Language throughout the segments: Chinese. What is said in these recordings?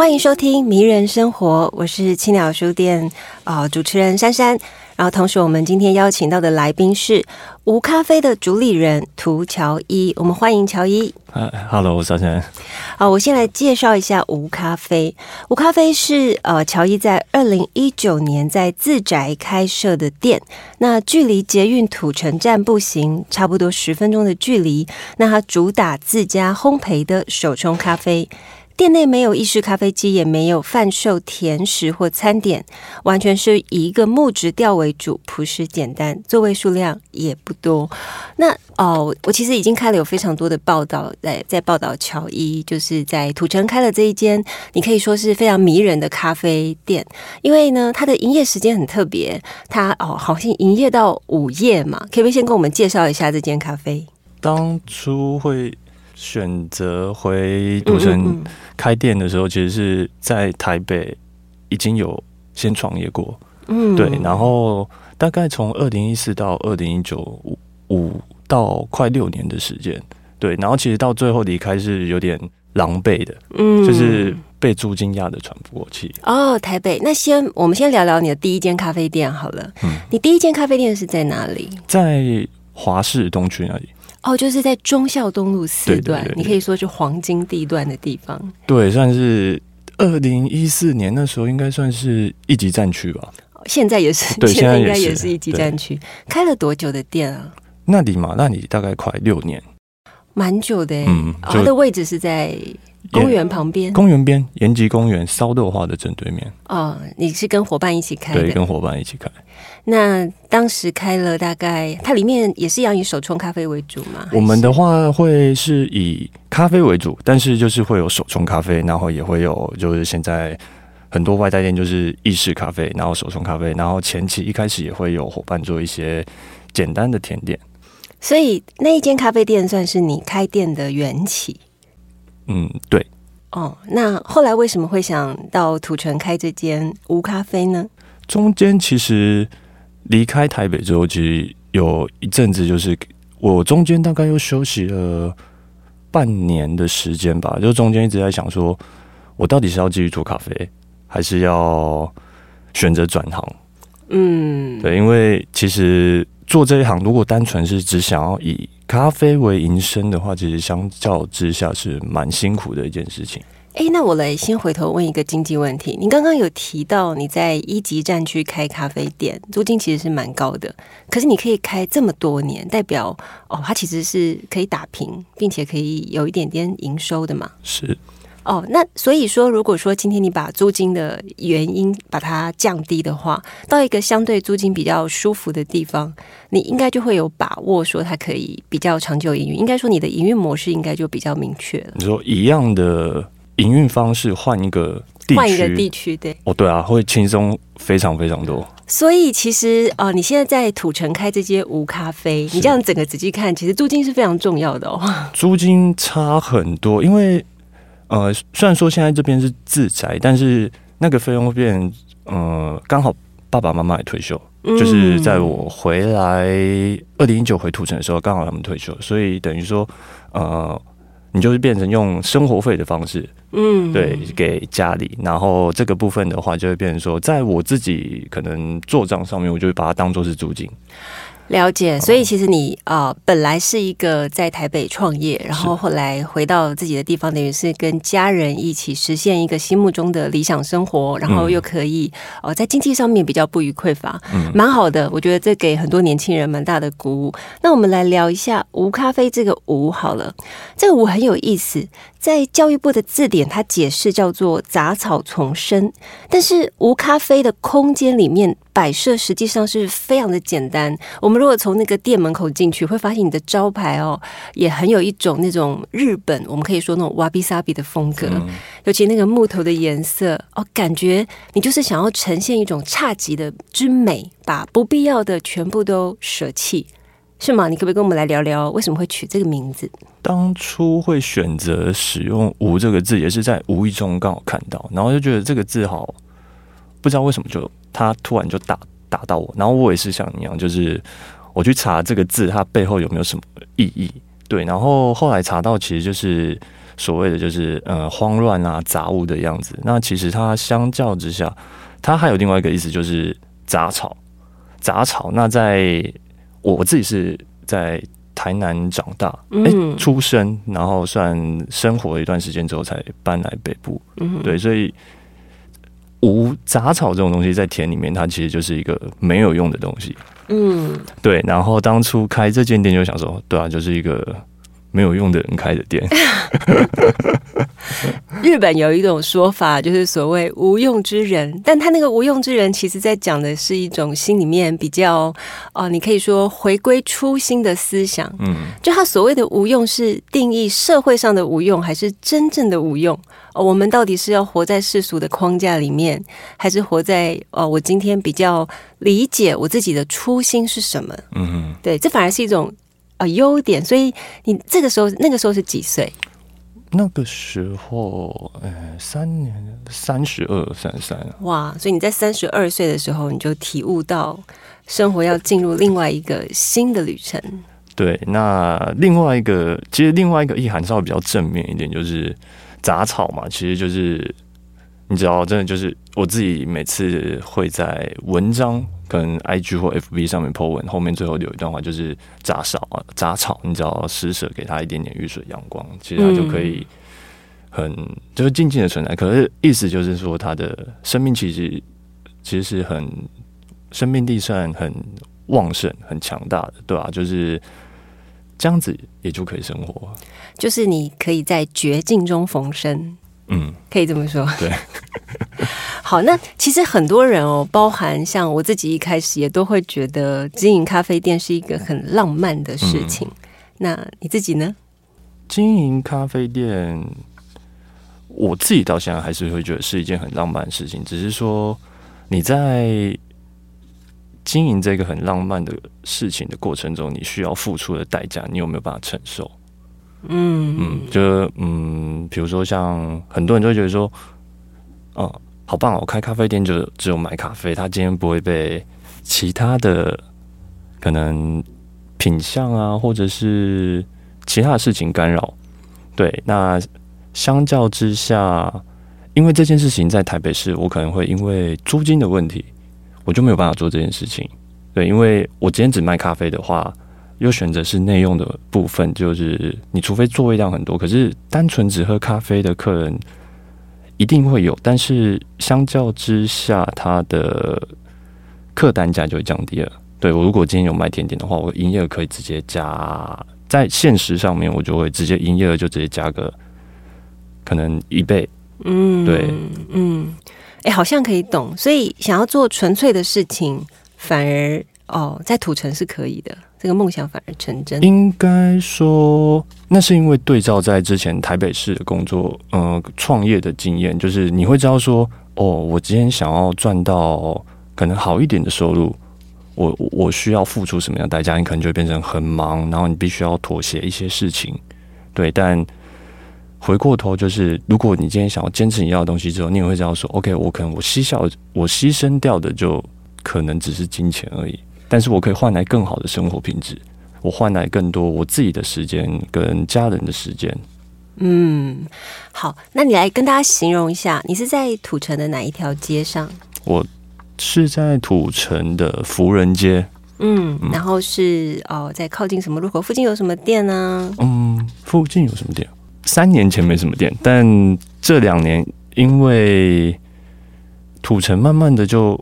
欢迎收听《迷人生活》，我是青鸟书店啊主持人珊珊。然后，同时我们今天邀请到的来宾是无咖啡的主理人涂乔伊，我们欢迎乔伊。嗨，Hello，珊珊。好，我先来介绍一下无咖啡。无咖啡是呃乔伊在二零一九年在自宅开设的店，那距离捷运土城站步行差不多十分钟的距离。那它主打自家烘焙的手冲咖啡。店内没有意式咖啡机，也没有贩售甜食或餐点，完全是以一个木质调为主，朴实简单，座位数量也不多。那哦，我其实已经开了有非常多的报道，在在报道乔伊，就是在土城开了这一间，你可以说是非常迷人的咖啡店，因为呢，它的营业时间很特别，它哦好像营业到午夜嘛，可不可以先跟我们介绍一下这间咖啡？当初会。选择回土城开店的时候，其实是在台北已经有先创业过，嗯，对。然后大概从二零一四到二零一九五五到快六年的时间，对。然后其实到最后离开是有点狼狈的，嗯，就是被租金压的喘不过气。哦，台北，那先我们先聊聊你的第一间咖啡店好了。嗯，你第一间咖啡店是在哪里？在华市东区那里。哦，就是在忠孝东路四段，你可以说是黄金地段的地方。对，算是二零一四年那时候，应该算是一级战区吧。现在也是，对，现在应该也是一级战区。开了多久的店啊？那里嘛，那里大概快六年，蛮久的。嗯，它的位置是在。公园旁边，公园边延吉公园烧豆花的正对面。哦，你是跟伙伴一起开的？对，跟伙伴一起开。那当时开了大概，它里面也是要以手冲咖啡为主吗？我们的话会是以咖啡为主，但是就是会有手冲咖啡，然后也会有就是现在很多外带店就是意式咖啡，然后手冲咖啡，然后前期一开始也会有伙伴做一些简单的甜点。所以那一间咖啡店算是你开店的缘起。嗯，对。哦，那后来为什么会想到土城开这间无咖啡呢？中间其实离开台北之后，其实有一阵子，就是我中间大概又休息了半年的时间吧。就中间一直在想，说我到底是要继续做咖啡，还是要选择转行？嗯，对，因为其实做这一行，如果单纯是只想要以咖啡为营生的话，其实相较之下是蛮辛苦的一件事情。哎，那我来先回头问一个经济问题。你刚刚有提到你在一级战区开咖啡店，租金其实是蛮高的，可是你可以开这么多年，代表哦，它其实是可以打平，并且可以有一点点营收的嘛？是。哦，那所以说，如果说今天你把租金的原因把它降低的话，到一个相对租金比较舒服的地方，你应该就会有把握说它可以比较长久营运。应该说你的营运模式应该就比较明确了。你说一样的营运方式换一个换一个地区，对哦，对啊，会轻松非常非常多。所以其实啊，你现在在土城开这间无咖啡，你这样整个仔细看，其实租金是非常重要的哦。租金差很多，因为。呃，虽然说现在这边是自宅，但是那个费用会变，呃，刚好爸爸妈妈也退休，就是在我回来二零一九回土城的时候，刚好他们退休，所以等于说，呃，你就是变成用生活费的方式，嗯，对，给家里，然后这个部分的话，就会变成说，在我自己可能做账上面，我就会把它当做是租金。了解，所以其实你啊，本来是一个在台北创业，然后后来回到自己的地方，等于是跟家人一起实现一个心目中的理想生活，然后又可以哦，在经济上面比较不予匮乏，蛮好的。我觉得这给很多年轻人蛮大的鼓舞。那我们来聊一下无咖啡这个无好了，这个无很有意思。在教育部的字典，它解释叫做杂草丛生，但是无咖啡的空间里面摆设实际上是非常的简单。我们如果从那个店门口进去，会发现你的招牌哦，也很有一种那种日本，我们可以说那种瓦比萨比的风格，尤其那个木头的颜色哦，感觉你就是想要呈现一种侘寂的之美，把不必要的全部都舍弃。是吗？你可不可以跟我们来聊聊为什么会取这个名字？当初会选择使用“无”这个字，也是在无意中刚好看到，然后就觉得这个字好，不知道为什么就它突然就打打到我，然后我也是像你一样，就是我去查这个字它背后有没有什么意义。对，然后后来查到其实就是所谓的就是呃慌乱啊杂物的样子。那其实它相较之下，它还有另外一个意思就是杂草，杂草。那在我我自己是在台南长大，哎，出生，然后算生活了一段时间之后才搬来北部，对，所以无杂草这种东西在田里面，它其实就是一个没有用的东西，嗯，对。然后当初开这间店就想说，对啊，就是一个。没有用的人开的店。日本有一种说法，就是所谓无用之人，但他那个无用之人，其实在讲的是一种心里面比较哦，你可以说回归初心的思想。嗯，就他所谓的无用，是定义社会上的无用，还是真正的无用？哦，我们到底是要活在世俗的框架里面，还是活在哦，我今天比较理解我自己的初心是什么？嗯，对，这反而是一种。啊，优点。所以你这个时候，那个时候是几岁？那个时候，呃，三年，三十二、三十三。哇！所以你在三十二岁的时候，你就体悟到生活要进入另外一个新的旅程。对，那另外一个，其实另外一个意涵稍微比较正面一点，就是杂草嘛，其实就是你知道，真的就是我自己每次会在文章。跟 IG 或 FB 上面 po 文，后面最后有一段话，就是杂草啊，杂草，你只要施舍给他一点点雨水阳光，其实他就可以很就是静静的存在。可是意思就是说，他的生命其实其实是很生命力算很旺盛、很强大的，对吧？就是这样子也就可以生活，就是你可以在绝境中逢生。嗯，可以这么说。对，好，那其实很多人哦，包含像我自己一开始也都会觉得经营咖啡店是一个很浪漫的事情。那你自己呢？经营咖啡店，我自己到现在还是会觉得是一件很浪漫的事情。只是说你在经营这个很浪漫的事情的过程中，你需要付出的代价，你有没有办法承受？嗯嗯，就嗯，比如说像很多人都会觉得说，哦，好棒！我开咖啡店就只有买咖啡，他今天不会被其他的可能品相啊，或者是其他的事情干扰。对，那相较之下，因为这件事情在台北市，我可能会因为租金的问题，我就没有办法做这件事情。对，因为我今天只卖咖啡的话。又选择是内用的部分，就是你除非座位量很多，可是单纯只喝咖啡的客人一定会有，但是相较之下，它的客单价就会降低了。对我如果今天有卖甜点的话，我营业额可以直接加，在现实上面我就会直接营业额就直接加个可能一倍。嗯，对，嗯，哎，好像可以懂，所以想要做纯粹的事情，反而哦，在土城是可以的。这个梦想反而成真。应该说，那是因为对照在之前台北市的工作，呃，创业的经验，就是你会知道说，哦，我今天想要赚到可能好一点的收入，我我需要付出什么样代价？你可能就会变成很忙，然后你必须要妥协一些事情。对，但回过头就是，如果你今天想要坚持你要的东西之后，你也会知道说，OK，我可能我牺牲我牺牲掉的就可能只是金钱而已。但是我可以换来更好的生活品质，我换来更多我自己的时间跟家人的时间。嗯，好，那你来跟大家形容一下，你是在土城的哪一条街上？我是在土城的福人街。嗯，然后是哦，在靠近什么路口？附近有什么店呢？嗯，附近有什么店？三年前没什么店，但这两年因为土城慢慢的就，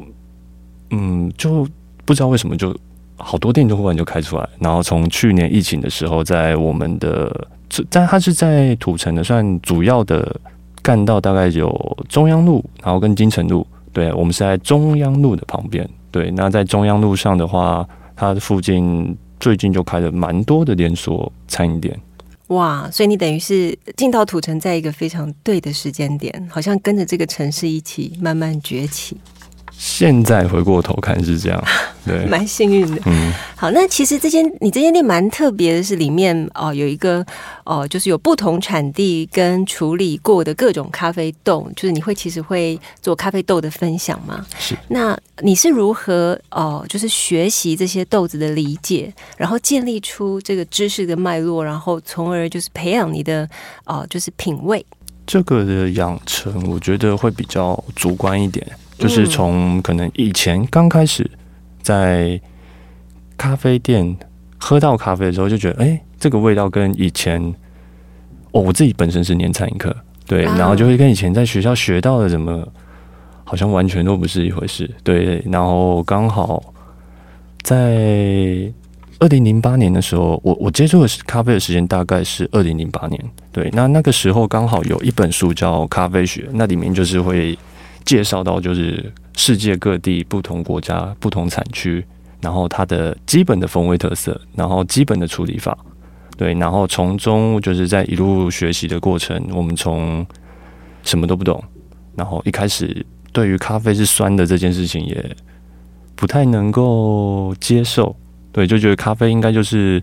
嗯，就。不知道为什么，就好多店都忽然就开出来。然后从去年疫情的时候，在我们的这但它是在土城的，算主要的干道，大概有中央路，然后跟金城路。对，我们是在中央路的旁边。对，那在中央路上的话，它附近最近就开了蛮多的连锁餐饮店。哇，所以你等于是进到土城，在一个非常对的时间点，好像跟着这个城市一起慢慢崛起。现在回过头看是这样，对，蛮幸运的。嗯，好，那其实这间你这间店蛮特别的，是里面哦有一个哦，就是有不同产地跟处理过的各种咖啡豆，就是你会其实会做咖啡豆的分享吗？是。那你是如何哦，就是学习这些豆子的理解，然后建立出这个知识的脉络，然后从而就是培养你的哦，就是品味。这个的养成，我觉得会比较主观一点。就是从可能以前刚开始在咖啡店喝到咖啡的时候，就觉得哎，这个味道跟以前哦，我自己本身是念餐饮课，对，然后就会跟以前在学校学到的什么，好像完全都不是一回事，对。然后刚好在二零零八年的时候，我我接触的咖啡的时间大概是二零零八年，对。那那个时候刚好有一本书叫《咖啡学》，那里面就是会。介绍到就是世界各地不同国家不同产区，然后它的基本的风味特色，然后基本的处理法，对，然后从中就是在一路学习的过程，我们从什么都不懂，然后一开始对于咖啡是酸的这件事情也不太能够接受，对，就觉得咖啡应该就是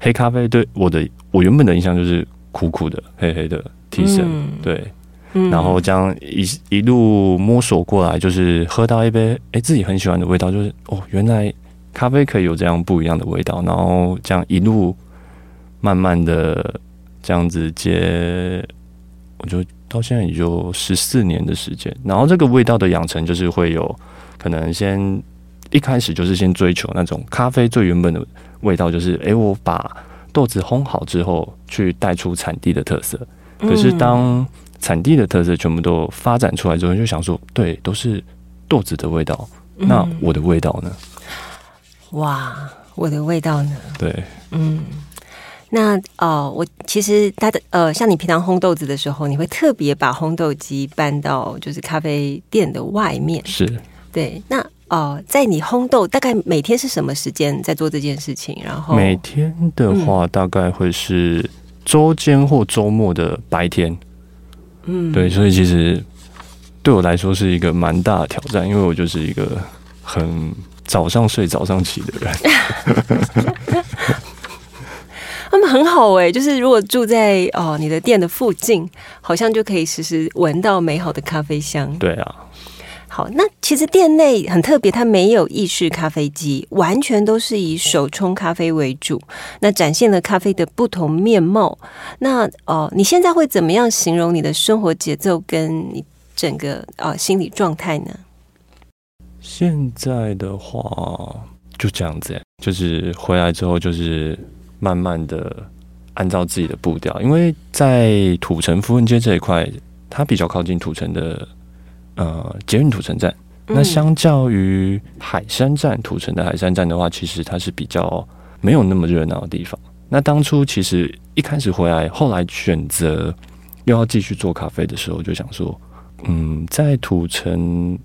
黑咖啡，对我的我原本的印象就是苦苦的黑黑的提神，对。然后这样一一路摸索过来，就是喝到一杯哎自己很喜欢的味道，就是哦原来咖啡可以有这样不一样的味道。然后这样一路慢慢的这样子接，我就到现在也就十四年的时间。然后这个味道的养成，就是会有可能先一开始就是先追求那种咖啡最原本的味道，就是哎我把豆子烘好之后去带出产地的特色。可是当产地的特色全部都发展出来之后，就想说，对，都是豆子的味道。那我的味道呢？哇，我的味道呢？对，嗯，那哦，我其实它的呃，像你平常烘豆子的时候，你会特别把烘豆机搬到就是咖啡店的外面。是，对。那哦，在你烘豆，大概每天是什么时间在做这件事情？然后每天的话，大概会是周间或周末的白天。嗯，对，所以其实对我来说是一个蛮大的挑战，因为我就是一个很早上睡早上起的人。他们很好哎，就是如果住在哦你的店的附近，好像就可以时时闻到美好的咖啡香。对啊。好，那其实店内很特别，它没有意式咖啡机，完全都是以手冲咖啡为主。那展现了咖啡的不同面貌。那哦，你现在会怎么样形容你的生活节奏跟你整个呃心理状态呢？现在的话就这样子，就是回来之后就是慢慢的按照自己的步调，因为在土城富人街这一块，它比较靠近土城的。呃，捷运土城站，那相较于海山站，土城的海山站的话，其实它是比较没有那么热闹的地方。那当初其实一开始回来，后来选择又要继续做咖啡的时候，就想说，嗯，在土城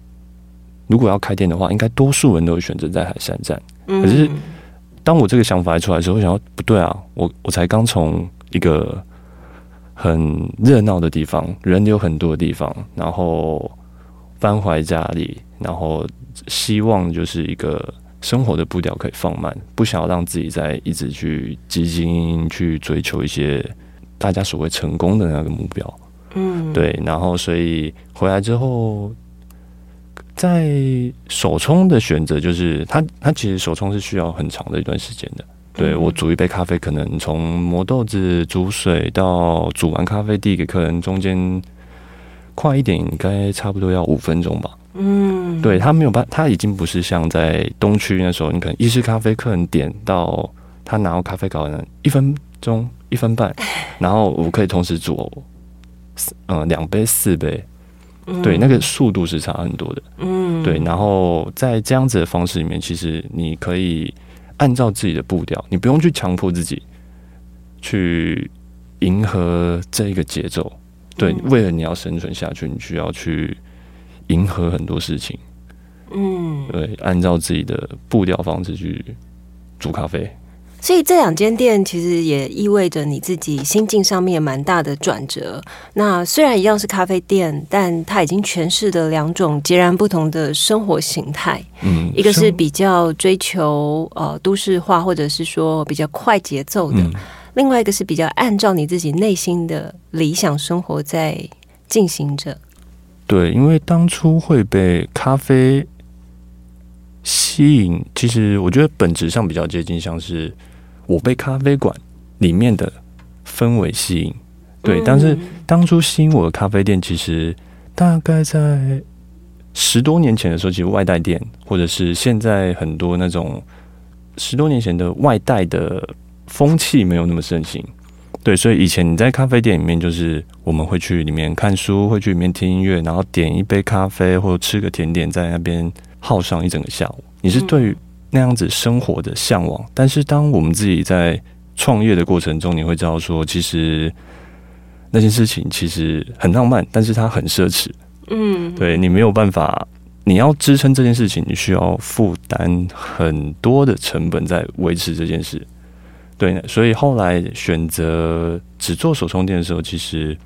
如果要开店的话，应该多数人都会选择在海山站。可是当我这个想法一出来的时候，我想要不对啊，我我才刚从一个很热闹的地方，人流很多的地方，然后。搬回家里，然后希望就是一个生活的步调可以放慢，不想要让自己在一直去激进去追求一些大家所谓成功的那个目标。嗯，对。然后，所以回来之后，在手冲的选择，就是它它其实手冲是需要很长的一段时间的。对我煮一杯咖啡，可能从磨豆子、煮水到煮完咖啡递给客人，中间。快一点，应该差不多要五分钟吧。嗯，对他没有办，他已经不是像在东区那时候，你可能意式咖啡客人点到他拿到咖啡搞完一分钟一分半，然后我可以同时煮嗯两杯四杯，对，那个速度是差很多的。嗯，对，然后在这样子的方式里面，其实你可以按照自己的步调，你不用去强迫自己去迎合这一个节奏。对，嗯为了你要生存下去，你需要去迎合很多事情。嗯，对，按照自己的步调方式去煮咖啡。所以这两间店其实也意味着你自己心境上面蛮大的转折。那虽然一样是咖啡店，但它已经诠释了两种截然不同的生活形态。嗯，一个是比较追求呃都市化，或者是说比较快节奏的；嗯另外一个是比较按照你自己内心的理想生活在进行着。对，因为当初会被咖啡吸引，其实我觉得本质上比较接近，像是我被咖啡馆里面的氛围吸引。对，但是嗯当初吸引我的咖啡店，其实大概在十多年前的时候，其实外带店，或者是现在很多那种十多年前的外带的风气没有那么盛行。对，所以以前你在咖啡店里面，就是我们会去里面看书，会去里面听音乐，然后点一杯咖啡或者吃个甜点，在那边耗上一整个下午。你是对于那样子生活的向往，但是当我们自己在创业的过程中，你会知道说，其实那件事情其实很浪漫，但是它很奢侈。嗯，对你没有办法，你要支撑这件事情，你需要负担很多的成本在维持这件事。对，所以后来选择只做手冲店的时候，其实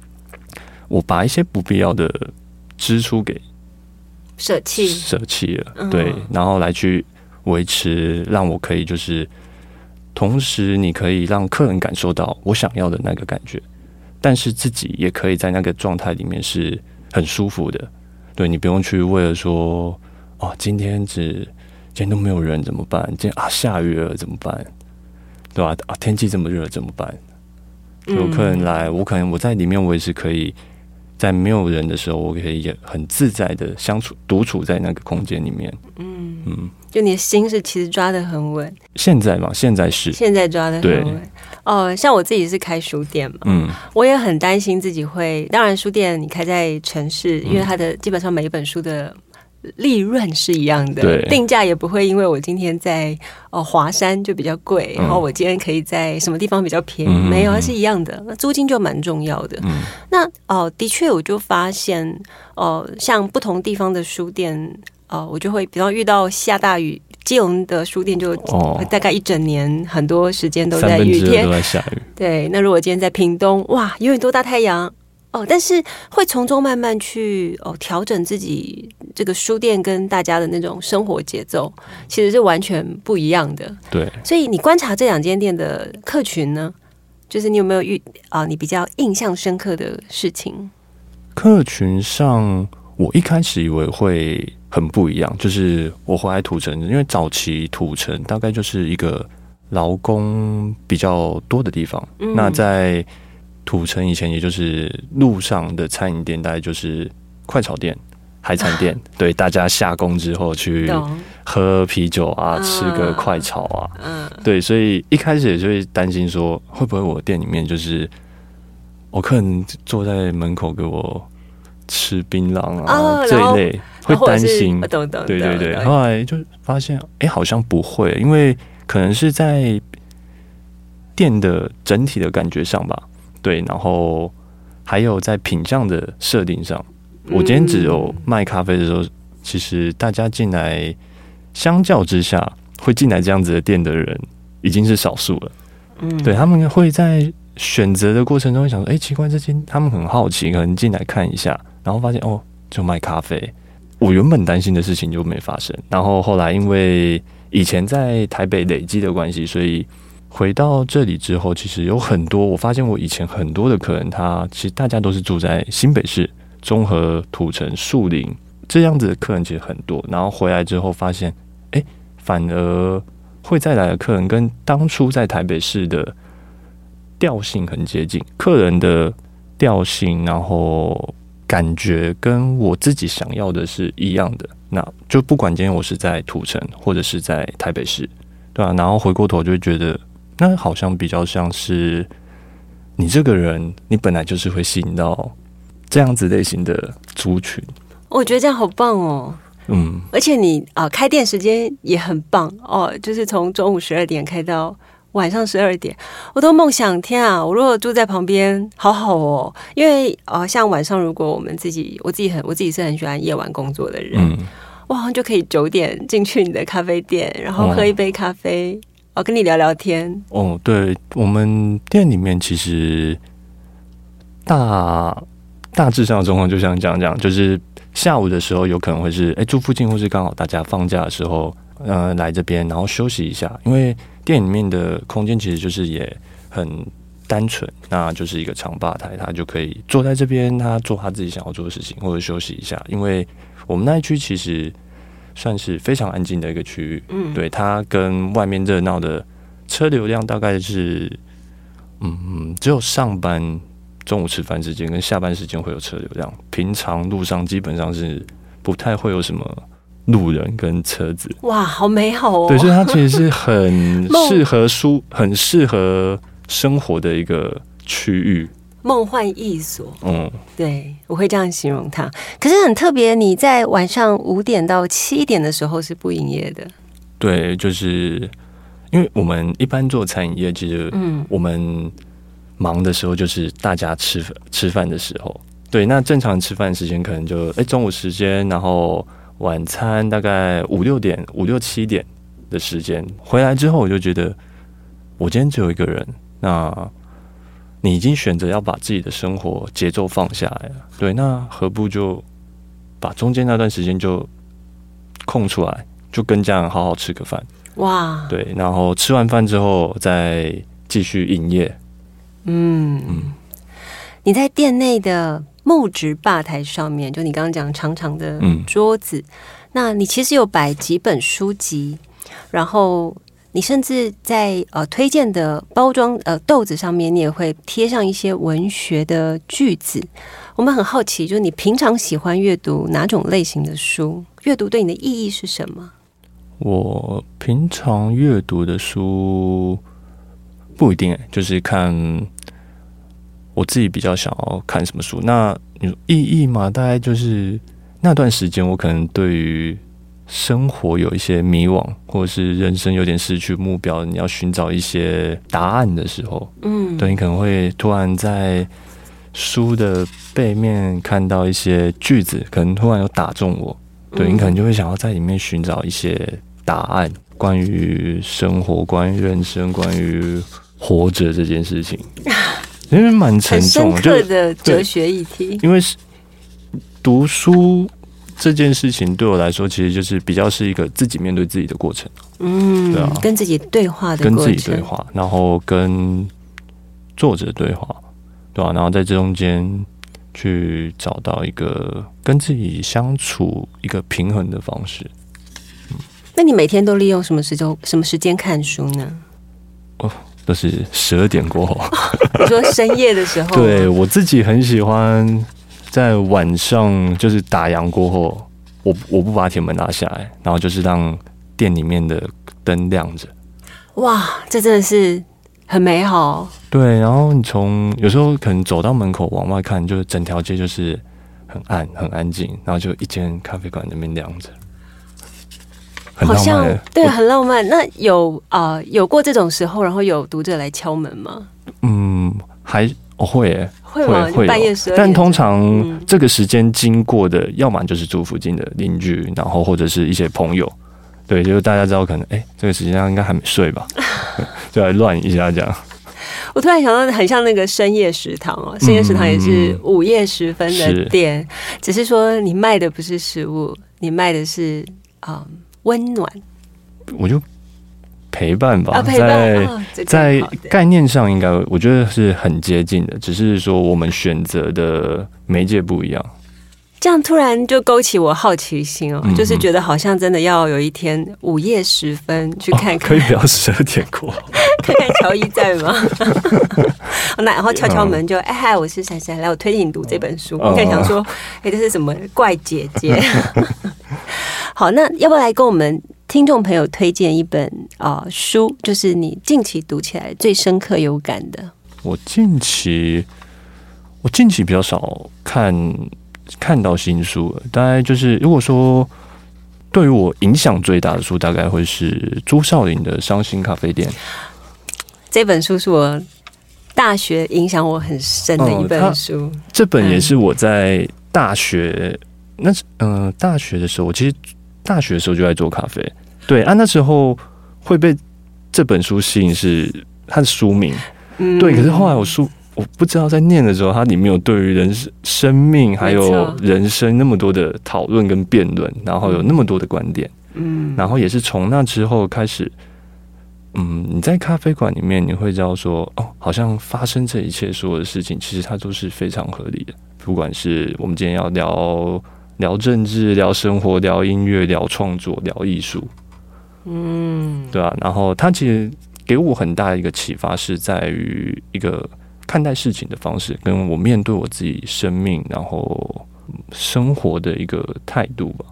我把一些不必要的支出给舍弃。舍弃了，嗯对，然后来去维持，让我可以就是，同时你可以让客人感受到我想要的那个感觉，但是自己也可以在那个状态里面是很舒服的。对你不用去为了说，哦，今天只今天都没有人怎么办？今天啊下雨了怎么办？对吧？啊天气这么热怎么办？有客人来，我可能我在里面，我也是可以在没有人的时候，我可以也很自在的相处、独处在那个空间里面。嗯，嗯，就你的心是其实抓的很稳，现在嘛，现在是，现在抓的很稳。哦，像我自己是开书店嘛，嗯我也很担心自己会。当然，书店你开在城市，嗯因为它的基本上每一本书的利润是一样的，定价也不会因为我今天在哦华山就比较贵，嗯然后我今天可以在什么地方比较便宜，嗯没有，它是一样的。那租金就蛮重要的。嗯那哦，的确，我就发现哦，像不同地方的书店，哦，我就会比方遇到下大雨。基隆的书店就哦大概一整年很多时间都在雨天都，在下雨。对，那如果今天在屏东，哇，永远多大太阳哦！但是会从中慢慢去哦调整自己这个书店跟大家的那种生活节奏，其实是完全不一样的。对，所以你观察这两间店的客群呢，就是你有没有遇啊、你比较印象深刻的事情？客群上，我一开始以为会很不一样，就是我回来土城，因为早期土城大概就是一个劳工比较多的地方。嗯那在土城以前，也就是路上的餐饮店，大概就是快炒店、海产店，对，大家下工之后去，喝啤酒啊，嗯吃个快炒啊，嗯对，所以一开始也就会担心说，会不会我店里面就是我客人坐在门口给我吃槟榔啊、这一类，会担心。我。懂懂，对对对，后来就发现，哎、好像不会，因为可能是在店的整体的感觉上吧，对，然后还有在品相的设定上，我今天只有卖咖啡的时候，其实大家进来，相较之下，会进来这样子的店的人已经是少数了。嗯对，他们会在选择的过程中会想说，哎、奇怪，这间他们很好奇，可能进来看一下，然后发现哦，就卖咖啡。我原本担心的事情就没发生，然后后来因为以前在台北累积的关系，所以回到这里之后，其实有很多我发现我以前很多的客人，他其实大家都是住在新北市综合、土城、树林这样子的客人其实很多，然后回来之后发现，哎、反而会再来的客人跟当初在台北市的调性很接近，客人的调性，然后感觉跟我自己想要的是一样的。那就不管今天我是在土城或者是在台北市，对吧、然后回过头就会觉得，那好像比较像是你这个人，你本来就是会吸引到这样子类型的族群。我觉得这样好棒哦。嗯，而且你啊、开店时间也很棒哦，就是从中午十二点开到晚上十二点，我都梦想天啊！我如果住在旁边，好好哦。因为呃，像晚上如果我们自己，我自己很我自己是很喜欢夜晚工作的人，嗯，我好像就可以九点进去你的咖啡店，然后喝一杯咖啡，哦，跟你聊聊天。哦，对，我们店里面其实大大致上的状况就像这样讲，就是下午的时候有可能会是哎住附近，或是刚好大家放假的时候，呃来这边然后休息一下，因为店里面的空间其实就是也很单纯，那就是一个长吧台，他就可以坐在这边，他做他自己想要做的事情，或者休息一下。因为我们那一区其实算是非常安静的一个区域，嗯，对它跟外面热闹的车流量大概是，嗯，只有上班中午吃饭时间跟下班时间会有车流量，平常路上基本上是不太会有什么路人跟车子。哇，好美好哦。对，所以它其实是很 适合舒、很适合生活的一个区域。梦幻一所，嗯，对我会这样形容它。可是很特别，你在晚上五点到七点的时候是不营业的。对，就是因为我们一般做餐饮业，其实嗯我们忙的时候就是大家吃饭吃饭的时候。对，那正常吃饭时间可能就哎、中午时间，然后晚餐大概五六点、五六七点的时间回来之后，我就觉得我今天只有一个人，那你已经选择要把自己的生活节奏放下来了，对，那何不就把中间那段时间就空出来，就跟家人好好吃个饭。哇，对，然后吃完饭之后再继续营业。嗯。嗯。你在店内的木质吧台上面，就你刚刚讲长长的嗯。桌子，那你其实有摆几本书籍，然后你甚至在呃推荐的包装呃豆子上面，你也会贴上一些文学的句子。我们很好奇，就是你平常喜欢阅读哪种类型的书？阅读对你的意义是什么？我平常阅读的书不一定、欸，就是看我自己比较想要看什么书。那你说意义嘛，大概就是那段时间我可能对于生活有一些迷惘，或者是人生有点失去目标，你要寻找一些答案的时候，嗯，对你可能会突然在书的背面看到一些句子，可能突然有打中我，对嗯。你可能就会想要在里面寻找一些答案，关于生活、关于人生、关于活着这件事情，因为蛮沉重的，就刻的哲学议题。因为是读书这件事情对我来说，其实就是比较是一个自己面对自己的过程。嗯，对啊跟自己对话的跟过程，自己对话，然后跟作者对话，对吧、然后在这中间去找到一个跟自己相处一个平衡的方式。那你每天都利用什么时间什么时间看书呢？哦都是十二点过后，你说深夜的时候吗，对我自己很喜欢在晚上就是打烊过后，我我不把铁门拿下来，然后就是让店里面的灯亮着。哇，这真的是很美好。对，然后你从有时候可能走到门口往外看，就是整条街就是很暗很安静，然后就一间咖啡馆那边亮着，很好像浪漫欸。对，很浪漫。那有啊、呃有过这种时候，然后有读者来敲门吗？嗯，还我会耶，会会半夜十二点，但通常嗯。这个时间经过的，要么就是住附近的邻居，然后或者是一些朋友。对，就是大家知道可能哎、这个时间应该还没睡吧，就来乱一下这样。我突然想到，很像那个深夜食堂哦，深夜食堂也是午夜时分的是。店，只是说你卖的不是食物，你卖的是啊温、暖。我就陪伴吧，啊陪伴在啊，在概念上应该我觉得是很接近的，只是说我们选择的媒介不一样。这样突然就勾起我好奇心哦，嗯就是觉得好像真的要有一天午夜时分去看看，哦可以不要十二点过。看看乔伊在吗？那然后敲敲门就哎嗨，我是珊珊，来我推荐你读这本书。嗯你想说，哎，这是什么怪姐姐？好，那要不要来跟我们听众朋友推荐一本啊、呃书，就是你近期读起来最深刻有感的？我近期我近期比较少看看到新书了，大概就是如果说对于我影响最大的书，大概会是朱少林的《伤心咖啡店》。这本书是我大学影响我很深的一本书。这本也是我在大学那嗯大学的时候，我其实大学的时候就在做咖啡。对啊，那时候会被这本书吸引是它的书名。嗯，对。可是后来我书我不知道在念的时候，它里面有对于人生生命还有人生那么多的讨论跟辩论，然后有那么多的观点。嗯，然后也是从那之后开始。嗯，你在咖啡馆里面，你会知道说，哦，好像发生这一切所有的事情，其实它都是非常合理的。不管是我们今天要聊聊政治、聊生活、聊音乐、聊创作、聊艺术，嗯，对啊。然后他其实给我很大的一个启发，是在于一个看待事情的方式，跟我面对我自己生命，然后生活的一个态度吧。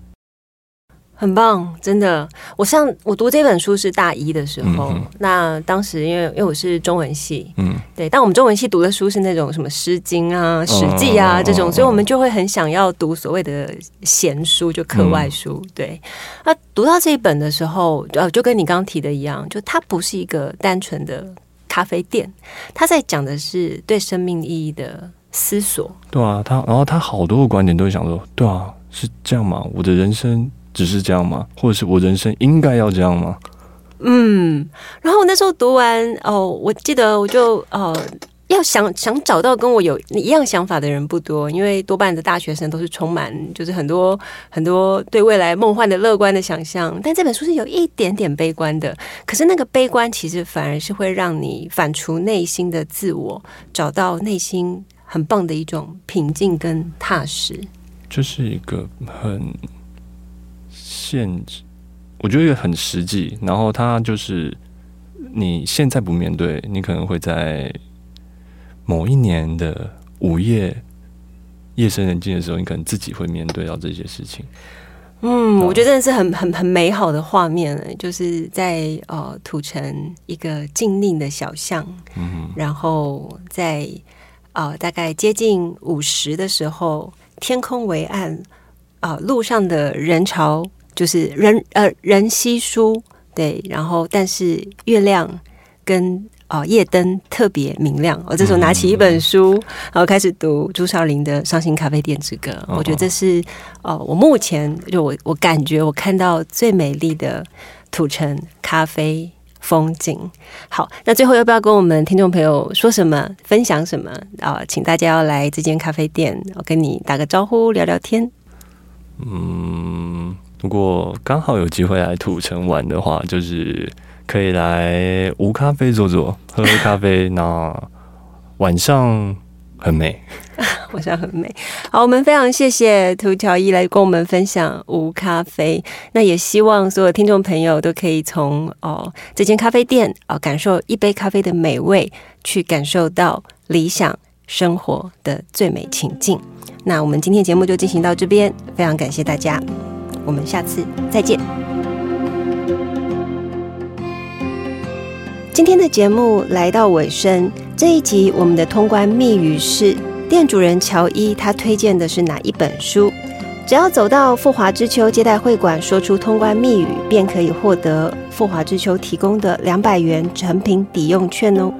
很棒，真的。我上我读这本书是大一的时候，那当时因为因为我是中文系，嗯，对，但我们中文系读的书是那种什么《诗经》啊、《史记》啊这种，所以我们就会很想要读所谓的闲书，就课外书。对，那读到这一本的时候，呃，就跟你刚刚提的一样，就它不是一个单纯的咖啡店，它在讲的是对生命意义的思索。对啊，他然后他好多个观点都会想说，对啊，是这样吗？我的人生。只是这样吗？或者是我人生应该要这样吗？嗯，然后我那时候读完哦，我记得我就呃，要想想找到跟我有一样想法的人不多，因为多半的大学生都是充满就是很多很多对未来梦幻的乐观的想象，但这本书是有一点点悲观的。可是那个悲观其实反而是会让你反刍内心的自我，找到内心很棒的一种平静跟踏实。这是一个很。限制，我觉得很实际。然后他就是，你现在不面对，你可能会在某一年的午夜夜深人静的时候，你可能自己会面对到这些事情。嗯，我觉得真的是很很很美好的画面，就是在呃土城一个静谧的小巷，嗯，然后在呃大概接近午时的时候，天空为暗，啊，路上的人潮。就是人呃人稀疏对，然后但是月亮跟哦夜灯特别明亮。我这时候拿起一本书，然后开始读朱少林的《伤心咖啡店之歌》。我觉得这是哦，我目前就我我感觉我看到最美丽的土城咖啡风景。好，那最后要不要跟我们听众朋友说什么，分享什么啊？请大家要来这间咖啡店，我跟你打个招呼，聊聊天。嗯。如果刚好有机会来土城玩的话，就是可以来无咖啡坐坐，喝喝咖啡。那晚上很美，晚上很美。好，我们非常谢谢涂乔伊来跟我们分享无咖啡。那也希望所有听众朋友都可以从哦这间咖啡店哦感受一杯咖啡的美味，去感受到理想生活的最美情境。那我们今天节目就进行到这边，非常感谢大家。我们下次再见。今天的节目来到尾声，这一集我们的通关密语是店主人乔伊，他推荐的是哪一本书？只要走到富华之秋接待会馆，说出通关密语，便可以获得富华之秋提供的两百元成品抵用券哦。